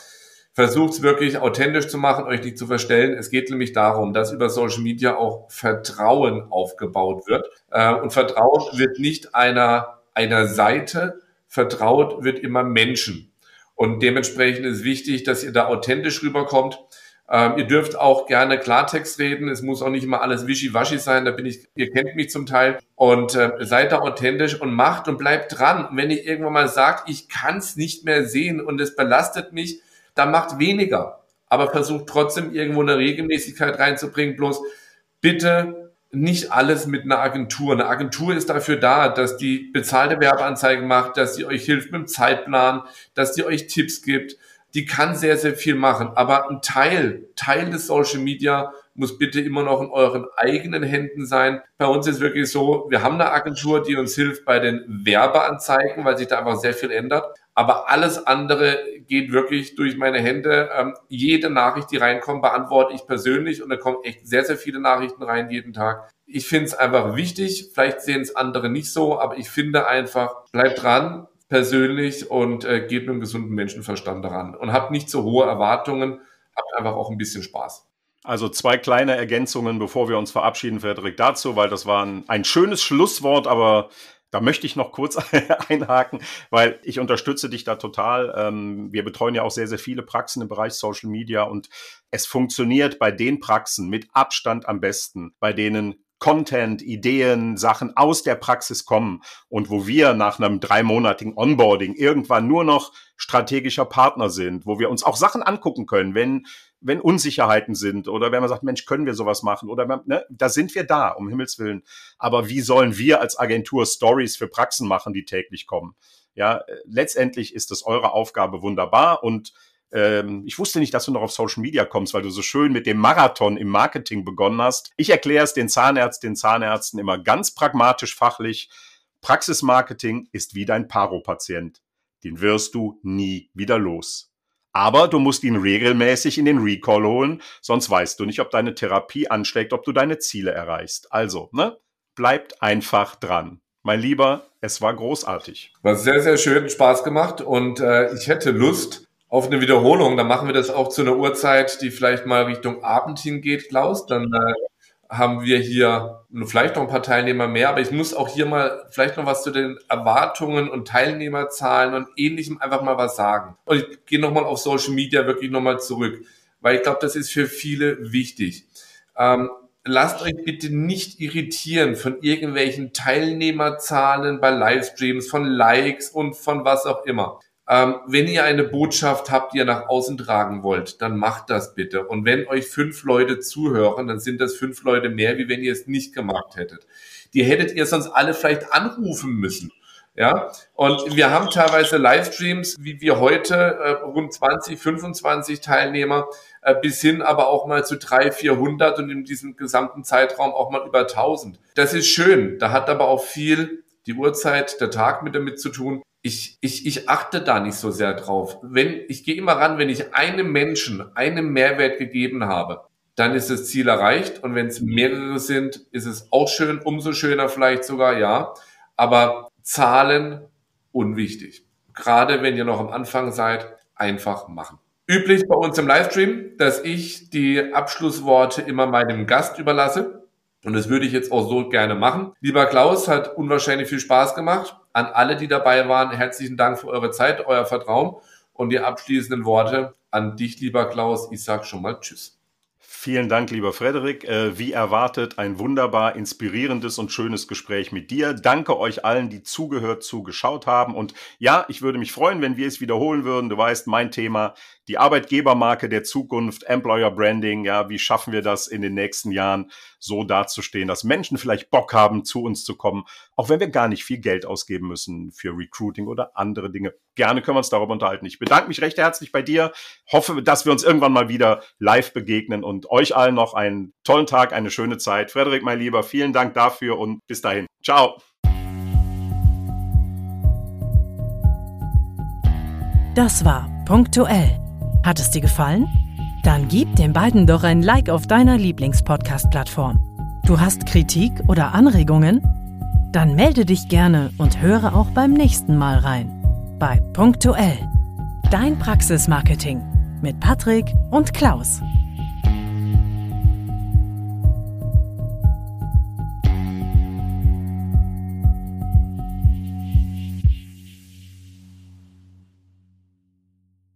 Versucht es wirklich authentisch zu machen, euch nicht zu verstellen. Es geht nämlich darum, dass über Social Media auch Vertrauen aufgebaut wird. Äh, und Vertrauen wird nicht einer, einer Seite, vertraut wird immer Menschen. Und dementsprechend ist wichtig, dass ihr da authentisch rüberkommt. Ähm, ihr dürft auch gerne Klartext reden. Es muss auch nicht immer alles wischiwaschi sein. Da bin ich, ihr kennt mich zum Teil. Und äh, seid da authentisch und macht und bleibt dran. Und wenn ihr irgendwann mal sagt, ich kann es nicht mehr sehen und es belastet mich, dann macht weniger. Aber versucht trotzdem irgendwo eine Regelmäßigkeit reinzubringen. Bloß bitte nicht alles mit einer Agentur. Eine Agentur ist dafür da, dass die bezahlte Werbeanzeigen macht, dass sie euch hilft mit dem Zeitplan, dass sie euch Tipps gibt. Die kann sehr, sehr viel machen. Aber ein Teil, Teil des Social Media muss bitte immer noch in euren eigenen Händen sein. Bei uns ist wirklich so, wir haben eine Agentur, die uns hilft bei den Werbeanzeigen, weil sich da einfach sehr viel ändert. Aber alles andere geht wirklich durch meine Hände. Ähm, jede Nachricht, die reinkommt, beantworte ich persönlich und da kommen echt sehr, sehr viele Nachrichten rein jeden Tag. Ich finde es einfach wichtig. Vielleicht sehen es andere nicht so, aber ich finde einfach, bleibt dran, persönlich und äh, geht mit einem gesunden Menschenverstand daran und habt nicht so hohe Erwartungen, habt einfach auch ein bisschen Spaß. Also zwei kleine Ergänzungen, bevor wir uns verabschieden, Frederik, dazu, weil das war ein, ein schönes Schlusswort, aber da möchte ich noch kurz *laughs* einhaken, weil ich unterstütze dich da total. Ähm, wir betreuen ja auch sehr, sehr viele Praxen im Bereich Social Media und es funktioniert bei den Praxen mit Abstand am besten, bei denen Content, Ideen, Sachen aus der Praxis kommen und wo wir nach einem dreimonatigen Onboarding irgendwann nur noch strategischer Partner sind, wo wir uns auch Sachen angucken können, wenn, wenn Unsicherheiten sind oder wenn man sagt, Mensch, können wir sowas machen oder ne, da sind wir da, um Himmels Willen. Aber wie sollen wir als Agentur Stories für Praxen machen, die täglich kommen? Ja, letztendlich ist es eure Aufgabe wunderbar und ähm, ich wusste nicht, dass du noch auf Social Media kommst, weil du so schön mit dem Marathon im Marketing begonnen hast. Ich erkläre es den Zahnärztinnen, Zahnärzten immer ganz pragmatisch, fachlich. Praxismarketing ist wie dein Paro-Patient. Den wirst du nie wieder los. Aber du musst ihn regelmäßig in den Recall holen, sonst weißt du nicht, ob deine Therapie anschlägt, ob du deine Ziele erreichst. Also, ne? Bleibt einfach dran. Mein Lieber, es war großartig. War sehr, sehr schön, Spaß gemacht und äh, ich hätte Lust, auf eine Wiederholung. Dann machen wir das auch zu einer Uhrzeit, die vielleicht mal Richtung Abend hingeht, Klaus. Dann äh, haben wir hier vielleicht noch ein paar Teilnehmer mehr, aber ich muss auch hier mal vielleicht noch was zu den Erwartungen und Teilnehmerzahlen und ähnlichem einfach mal was sagen. Und ich gehe nochmal auf Social Media wirklich nochmal zurück, weil ich glaube, das ist für viele wichtig. Ähm, lasst euch bitte nicht irritieren von irgendwelchen Teilnehmerzahlen bei Livestreams, von Likes und von was auch immer. Ähm, wenn ihr eine Botschaft habt, die ihr nach außen tragen wollt, dann macht das bitte. Und wenn euch fünf Leute zuhören, dann sind das fünf Leute mehr, wie wenn ihr es nicht gemacht hättet. Die hättet ihr sonst alle vielleicht anrufen müssen. Ja, und wir haben teilweise Livestreams, wie wir heute, äh, rund 20, 25 Teilnehmer, äh, bis hin aber auch mal zu 300, 400 und in diesem gesamten Zeitraum auch mal über 1000. Das ist schön. Da hat aber auch viel die Uhrzeit, der Tag mit damit zu tun ich, ich, ich achte da nicht so sehr drauf. Wenn, ich gehe immer ran, wenn ich einem Menschen einen Mehrwert gegeben habe, dann ist das Ziel erreicht. Und wenn es mehrere sind, ist es auch schön, umso schöner vielleicht sogar, ja. Aber Zahlen unwichtig. Gerade wenn ihr noch am Anfang seid, einfach machen. Üblich bei uns im Livestream, dass ich die Abschlussworte immer meinem Gast überlasse. Und das würde ich jetzt auch so gerne machen. Lieber Klaus, hat unwahrscheinlich viel Spaß gemacht. An alle, die dabei waren, herzlichen Dank für eure Zeit, euer Vertrauen und die abschließenden Worte an dich, lieber Klaus. Ich sag schon mal Tschüss. Vielen Dank, lieber Frederik. Äh, wie erwartet, ein wunderbar inspirierendes und schönes Gespräch mit dir. Danke euch allen, die zugehört, zugeschaut haben. Und ja, ich würde mich freuen, wenn wir es wiederholen würden. Du weißt, mein Thema, die Arbeitgebermarke der Zukunft, Employer Branding. Ja, wie schaffen wir das in den nächsten Jahren so dazustehen, dass Menschen vielleicht Bock haben, zu uns zu kommen, auch wenn wir gar nicht viel Geld ausgeben müssen für Recruiting oder andere Dinge. Gerne können wir uns darüber unterhalten. Ich bedanke mich recht herzlich bei dir. Hoffe, dass wir uns irgendwann mal wieder live begegnen und euch allen noch einen tollen Tag, eine schöne Zeit. Frederik, mein Lieber, vielen Dank dafür und bis dahin. Ciao. Das war punktuell. Hat es dir gefallen? Dann gib den beiden doch ein Like auf deiner Lieblingspodcast-Plattform. Du hast Kritik oder Anregungen? Dann melde dich gerne und höre auch beim nächsten Mal rein. Bei Punktuell. Dein Praxismarketing mit Patrick und Klaus.